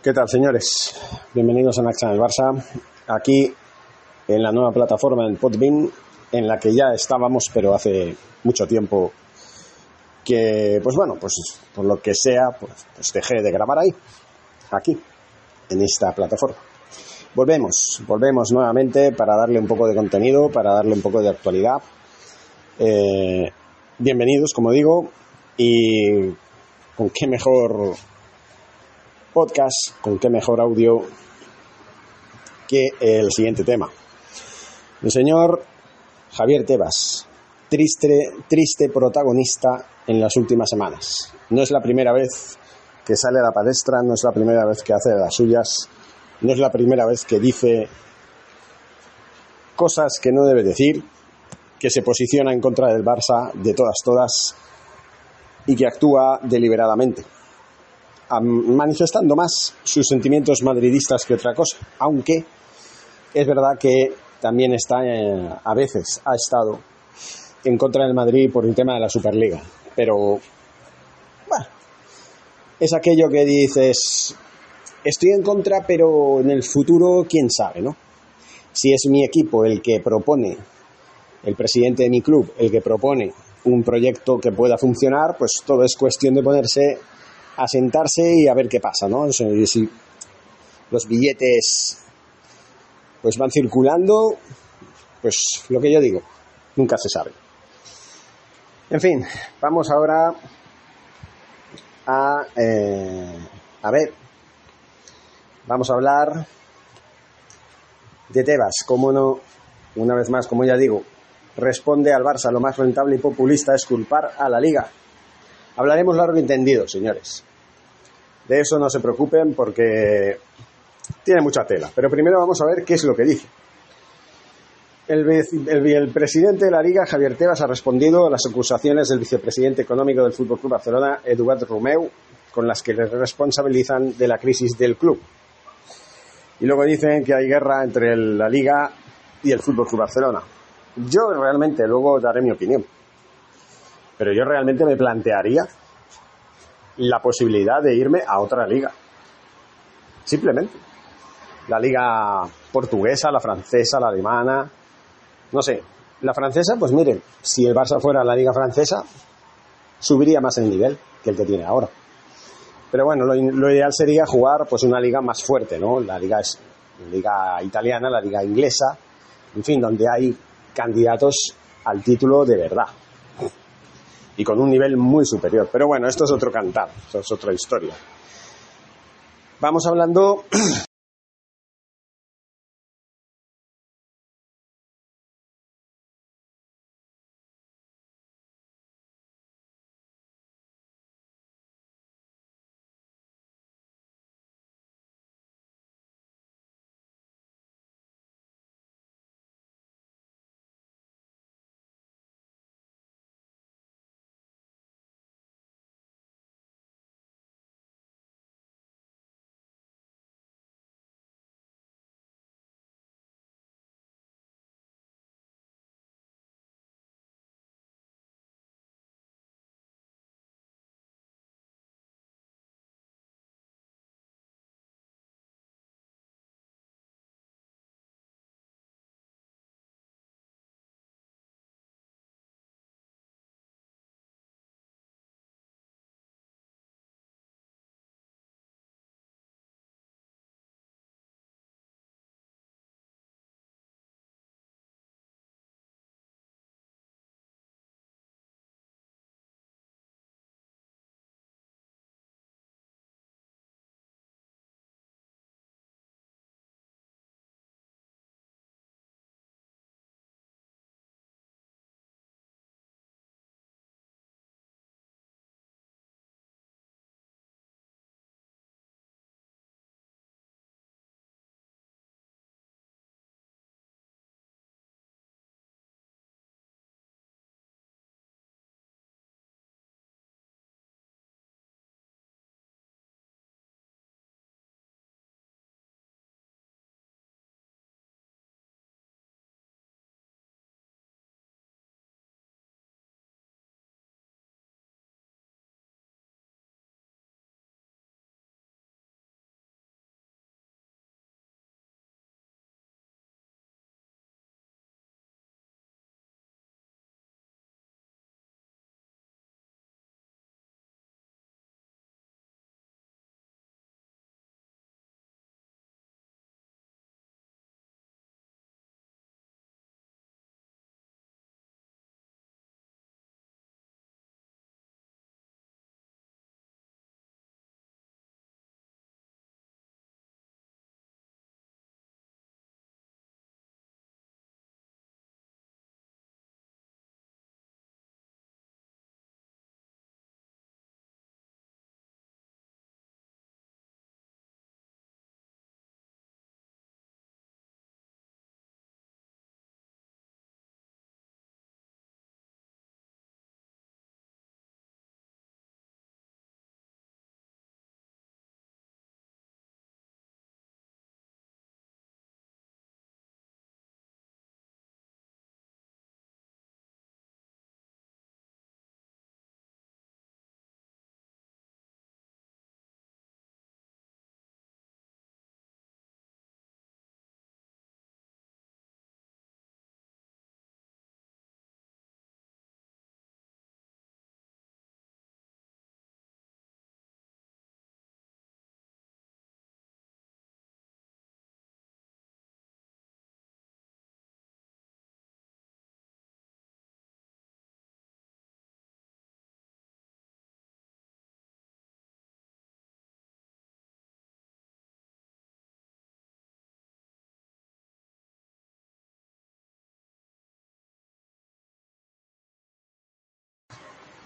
¿Qué tal, señores? Bienvenidos a Naxa del Barça, aquí en la nueva plataforma en Podbean, en la que ya estábamos, pero hace mucho tiempo que, pues bueno, pues por lo que sea, pues, pues dejé de grabar ahí, aquí, en esta plataforma. Volvemos, volvemos nuevamente para darle un poco de contenido, para darle un poco de actualidad. Eh, bienvenidos, como digo, y con qué mejor podcast, con qué mejor audio que el siguiente tema. El señor Javier Tebas, triste, triste protagonista en las últimas semanas. No es la primera vez que sale a la palestra, no es la primera vez que hace las suyas, no es la primera vez que dice cosas que no debe decir, que se posiciona en contra del Barça de todas, todas y que actúa deliberadamente manifestando más sus sentimientos madridistas que otra cosa, aunque es verdad que también está, eh, a veces ha estado en contra del Madrid por el tema de la Superliga, pero bueno, es aquello que dices, estoy en contra, pero en el futuro, quién sabe, ¿no? Si es mi equipo el que propone, el presidente de mi club, el que propone un proyecto que pueda funcionar, pues todo es cuestión de ponerse a sentarse y a ver qué pasa, ¿no? si los billetes pues van circulando, pues lo que yo digo, nunca se sabe. En fin, vamos ahora a, eh, a ver, vamos a hablar de Tebas, cómo no, una vez más, como ya digo, responde al Barça, lo más rentable y populista es culpar a la liga. Hablaremos largo y entendido, señores. De eso no se preocupen porque tiene mucha tela. Pero primero vamos a ver qué es lo que dice. El, presidente de la Liga, Javier Tebas, ha respondido a las acusaciones del vicepresidente económico del Fútbol Club Barcelona, Eduard Romeu, con las que le responsabilizan de la crisis del club. Y luego dicen que hay guerra entre la Liga y el Fútbol Club Barcelona. Yo realmente, luego daré mi opinión, pero yo realmente me plantearía la posibilidad de irme a otra liga. Simplemente. La liga portuguesa, la francesa, la alemana, no sé. La francesa, pues miren, si el Barça fuera la liga francesa, subiría más el nivel que el que tiene ahora. Pero bueno, lo, ideal sería jugar pues una liga más fuerte, ¿no? La liga es la liga italiana, la liga inglesa, en fin, donde hay candidatos al título de verdad y con un nivel muy superior. Pero bueno, esto es otro cantar, esto es otra historia. Vamos hablando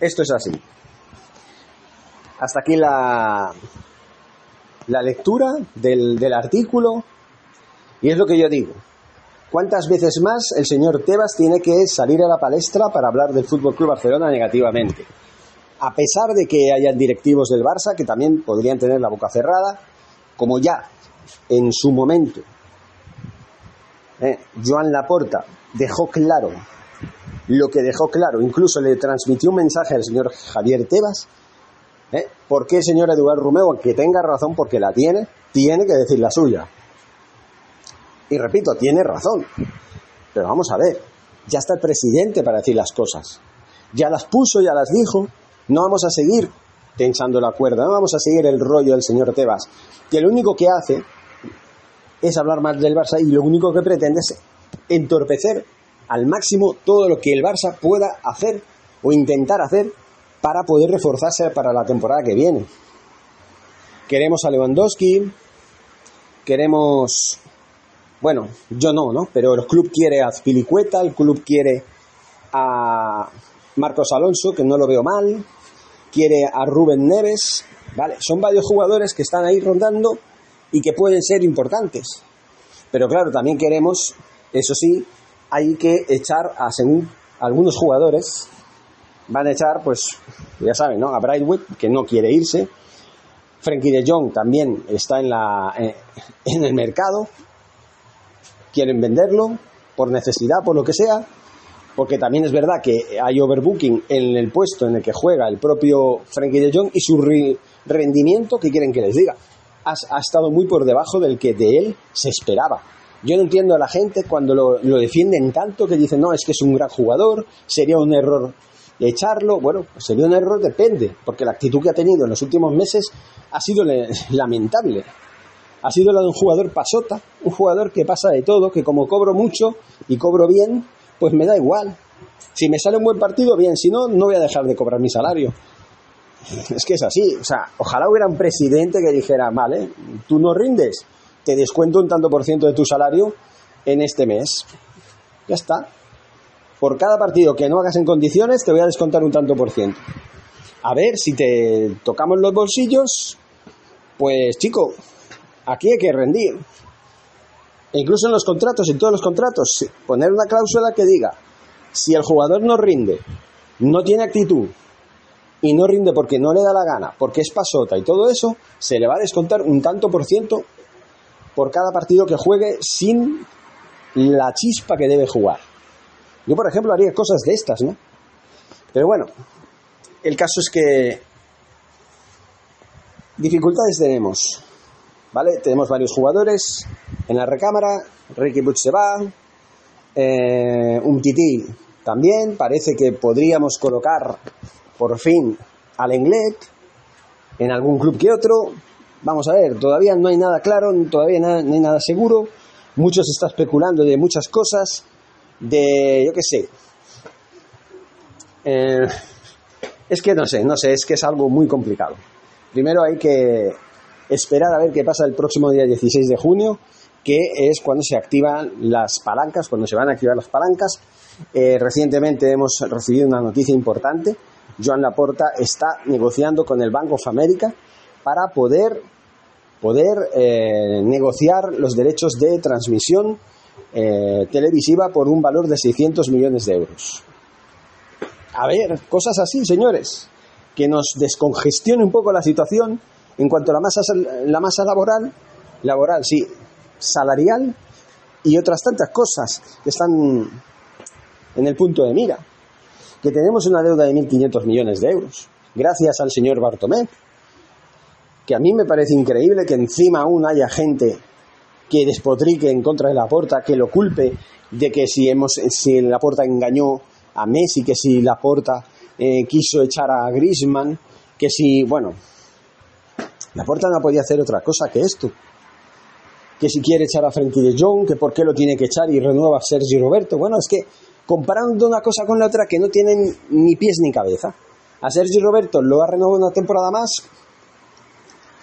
Esto es así. Hasta aquí la, la lectura del, del artículo. Y es lo que yo digo. ¿Cuántas veces más el señor Tebas tiene que salir a la palestra para hablar del Fútbol Club Barcelona negativamente? A pesar de que hayan directivos del Barça que también podrían tener la boca cerrada, como ya en su momento eh, Joan Laporta dejó claro lo que dejó claro, incluso le transmitió un mensaje al señor Javier Tebas. ¿eh? ¿Por qué el señor Eduardo Romeo, aunque tenga razón porque la tiene, tiene que decir la suya? Y repito, tiene razón. Pero vamos a ver, ya está el presidente para decir las cosas. Ya las puso, ya las dijo. No vamos a seguir tensando la cuerda, no vamos a seguir el rollo del señor Tebas, que lo único que hace es hablar más del Barça y lo único que pretende es entorpecer al máximo todo lo que el Barça pueda hacer o intentar hacer para poder reforzarse para la temporada que viene. Queremos a Lewandowski, queremos, bueno, yo no, ¿no? Pero el club quiere a Spilicueta, el club quiere a Marcos Alonso, que no lo veo mal, quiere a Rubén Neves, ¿vale? Son varios jugadores que están ahí rondando y que pueden ser importantes. Pero claro, también queremos, eso sí, hay que echar a según algunos jugadores van a echar, pues, ya saben, ¿no? A Brightwood, que no quiere irse. Frankie de Jong también está en, la, eh, en el mercado. Quieren venderlo por necesidad, por lo que sea. Porque también es verdad que hay overbooking en el puesto en el que juega el propio Frankie de Jong y su rendimiento, que quieren que les diga? Ha, ha estado muy por debajo del que de él se esperaba. Yo no entiendo a la gente cuando lo, lo, defienden tanto que dicen, no, es que es un gran jugador, sería un error echarlo. Bueno, pues sería un error, depende, porque la actitud que ha tenido en los últimos meses ha sido lamentable. Ha sido la de un jugador pasota, un jugador que pasa de todo, que como cobro mucho y cobro bien, pues me da igual. Si me sale un buen partido, bien, si no, no voy a dejar de cobrar mi salario. Es que es así, o sea, ojalá hubiera un presidente que dijera, vale, tú no rindes, te descuento un tanto por ciento de tu salario en este mes. Ya está. Por cada partido que no hagas en condiciones, te voy a descontar un tanto por ciento. A ver, si te tocamos los bolsillos, pues chico, aquí hay que rendir. E incluso en los contratos, en todos los contratos, poner una cláusula que diga, si el jugador no rinde, no tiene actitud, y no rinde porque no le da la gana, porque es pasota y todo eso, se le va a descontar un tanto por ciento por cada partido que juegue sin la chispa que debe jugar. Yo, por ejemplo, haría cosas de estas, ¿no? Pero bueno, el caso es que dificultades tenemos, ¿vale? Tenemos varios jugadores en la recámara, Ricky Butch se va, eh, un tití también, parece que podríamos colocar por fin al Englet en algún club que otro, Vamos a ver, todavía no hay nada claro, todavía no hay nada seguro. Muchos se está especulando de muchas cosas, de, yo qué sé. Eh, es que no sé, no sé, es que es algo muy complicado. Primero hay que esperar a ver qué pasa el próximo día 16 de junio, que es cuando se activan las palancas, cuando se van a activar las palancas. Eh, recientemente hemos recibido una noticia importante. Joan Laporta está negociando con el Bank of America para poder, poder eh, negociar los derechos de transmisión eh, televisiva por un valor de 600 millones de euros. A ver, cosas así, señores, que nos descongestione un poco la situación en cuanto a la masa, la masa laboral, laboral, sí, salarial y otras tantas cosas que están en el punto de mira. Que tenemos una deuda de 1.500 millones de euros, gracias al señor Bartomé, que a mí me parece increíble que encima aún haya gente que despotrique en contra de la porta, que lo culpe de que si hemos si la porta engañó a Messi, que si la porta eh, quiso echar a Griezmann, que si, bueno, la porta no podía hacer otra cosa que esto. Que si quiere echar a Frenkie de Jong, que por qué lo tiene que echar y renueva a Sergi Roberto. Bueno, es que comparando una cosa con la otra que no tienen ni pies ni cabeza. A Sergi Roberto lo ha renovado una temporada más,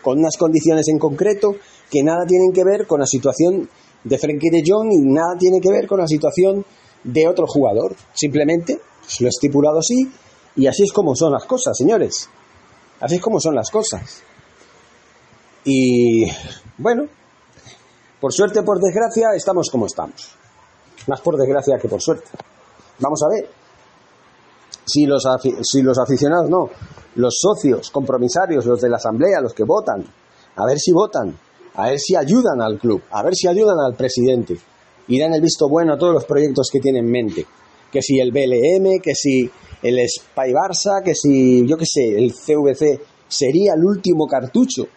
con unas condiciones en concreto que nada tienen que ver con la situación de Frenkie de Jong y nada tiene que ver con la situación de otro jugador. Simplemente pues, lo he estipulado así Y así es como son las cosas, señores. Así es como son las cosas. Y bueno, por suerte, por desgracia, estamos como estamos. Más por desgracia que por suerte. Vamos a ver. Si los, si los aficionados no, los socios, compromisarios, los de la asamblea, los que votan, a ver si votan, a ver si ayudan al club, a ver si ayudan al presidente y dan el visto bueno a todos los proyectos que tienen en mente. Que si el BLM, que si el Spy Barça, que si, yo qué sé, el CVC sería el último cartucho.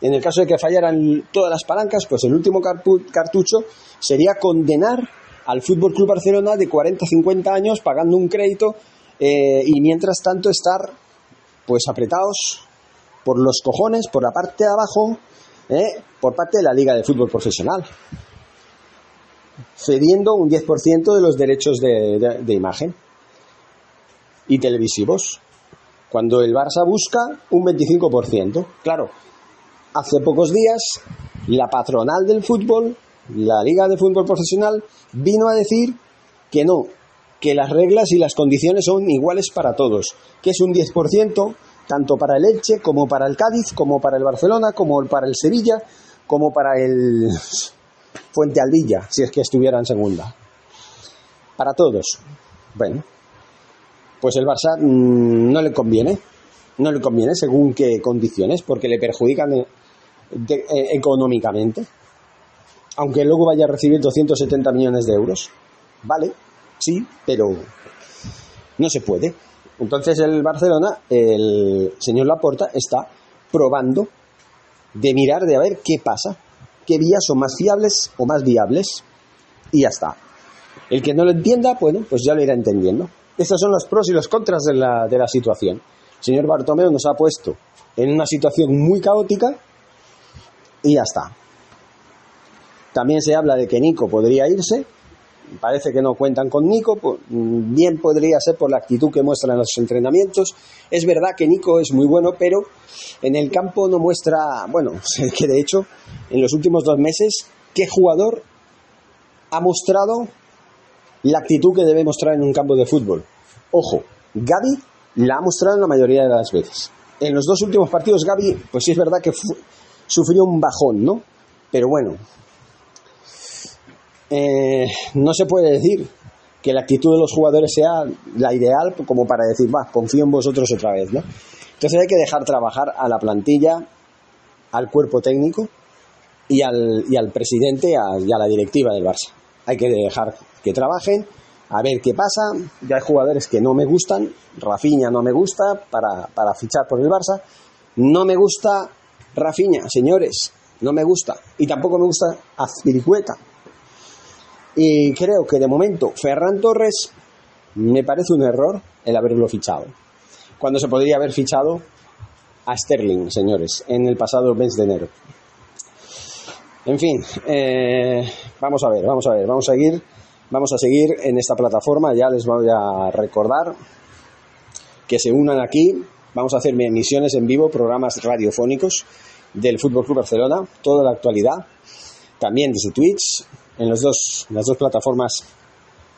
En el caso de que fallaran todas las palancas, pues el último cartucho sería condenar al Fútbol Club Barcelona de 40 o 50 años pagando un crédito eh, y mientras tanto estar pues apretados por los cojones, por la parte de abajo, eh, por parte de la Liga de Fútbol Profesional, cediendo un 10% de los derechos de, imagen y televisivos, cuando el Barça busca un 25%. Claro, hace pocos días la patronal del fútbol, la Liga de Fútbol Profesional, vino a decir que no, que las reglas y las condiciones son iguales para todos, que es un 10% tanto para el Elche como para el Cádiz, como para el Barcelona, como para el Sevilla, como para el Fuente Aldilla, si es que estuviera en segunda. Para todos. Bueno, pues el Barça mm, no le conviene, no le conviene según qué condiciones, porque le perjudican eh, económicamente, aunque luego vaya a recibir 270 millones de euros. Vale, sí, pero no se puede. Entonces el Barcelona, el señor Laporta, está probando de mirar, de a ver qué pasa, qué vías son más fiables o más viables, y ya está. El que no lo entienda, bueno, pues ya lo irá entendiendo. Estos son los pros y los contras de la, de la situación. El señor Bartomeu nos ha puesto en una situación muy caótica y ya está. También se habla de que Nico podría irse, parece que no cuentan con Nico, bien podría ser por la actitud que muestra en los entrenamientos. Es verdad que Nico es muy bueno, pero en el campo no muestra, bueno, que de hecho en los últimos dos meses, ¿qué jugador ha mostrado la actitud que debe mostrar en un campo de fútbol? Ojo, Gaby la ha mostrado en la mayoría de las veces. En los dos últimos partidos Gaby, pues sí es verdad que sufrió un bajón, ¿no? Pero bueno, eh, no se puede decir que la actitud de los jugadores sea la ideal como para decir, va, confío en vosotros otra vez, ¿no? Entonces hay que dejar trabajar a la plantilla, al cuerpo técnico y al, y al presidente y a la directiva del Barça. Hay que dejar que trabajen, a ver qué pasa. Ya hay jugadores que no me gustan, Rafinha no me gusta para, para fichar por el Barça. No me gusta Rafinha, señores, no me gusta. Y tampoco me gusta Azpilicueta. Y creo que de momento Ferran Torres me parece un error el haberlo fichado. Cuando se podría haber fichado a Sterling, señores, en el pasado mes de enero. En fin, eh, vamos a ver, vamos a ver, vamos a seguir, vamos a seguir en esta plataforma. Ya les voy a recordar que se unan aquí. Vamos a hacer emisiones en vivo, programas radiofónicos del Fútbol Club Barcelona, toda la actualidad, también desde Twitch, en los dos, las dos plataformas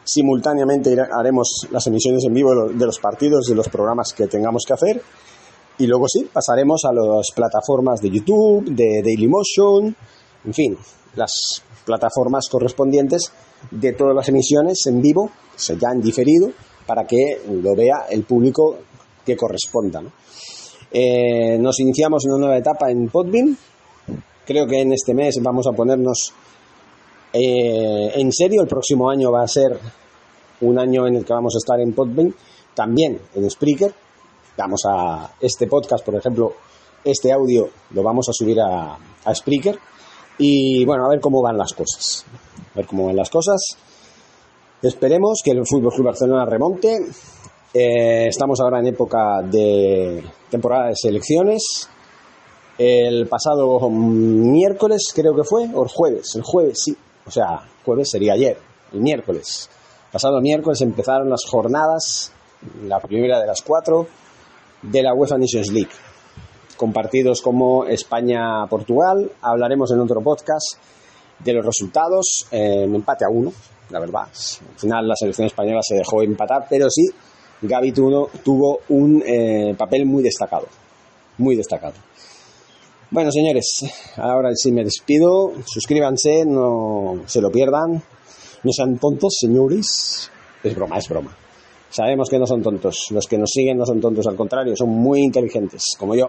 simultáneamente haremos las emisiones en vivo de los partidos, de los programas que tengamos que hacer. Y luego sí, pasaremos a las plataformas de YouTube, de Dailymotion, en fin, las plataformas correspondientes de todas las emisiones en vivo, se ya han diferido, para que lo vea el público que corresponda. Eh, nos iniciamos en una nueva etapa en Podbean. Creo que en este mes vamos a ponernos eh, en serio, el próximo año va a ser un año en el que vamos a estar en Podbean, también en Spreaker. Vamos a este podcast, por ejemplo, este audio lo vamos a subir a, a Spreaker. Y bueno, a ver cómo van las cosas. A ver cómo van las cosas. Esperemos que el Fútbol Club Barcelona remonte. Eh, estamos ahora en época de temporada de selecciones. El pasado miércoles, creo que fue, o el jueves, el jueves, sí, o sea, jueves sería ayer, el miércoles. Pasado miércoles empezaron las jornadas, la primera de las cuatro, de la UEFA Nations League, con partidos como España-Portugal. Hablaremos en otro podcast de los resultados, en empate a uno, la verdad. Al final la selección española se dejó empatar, pero sí Gaby tuvo, tuvo un eh, papel muy destacado. Muy destacado. Bueno, señores, ahora sí me despido. Suscríbanse, no se lo pierdan. No sean tontos, señores. Es broma, es broma. Sabemos que no son tontos. Los que nos siguen no son tontos, al contrario, son muy inteligentes, como yo.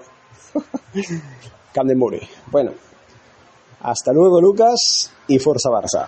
Candemure. Bueno, hasta luego, Lucas, y Forza Barça.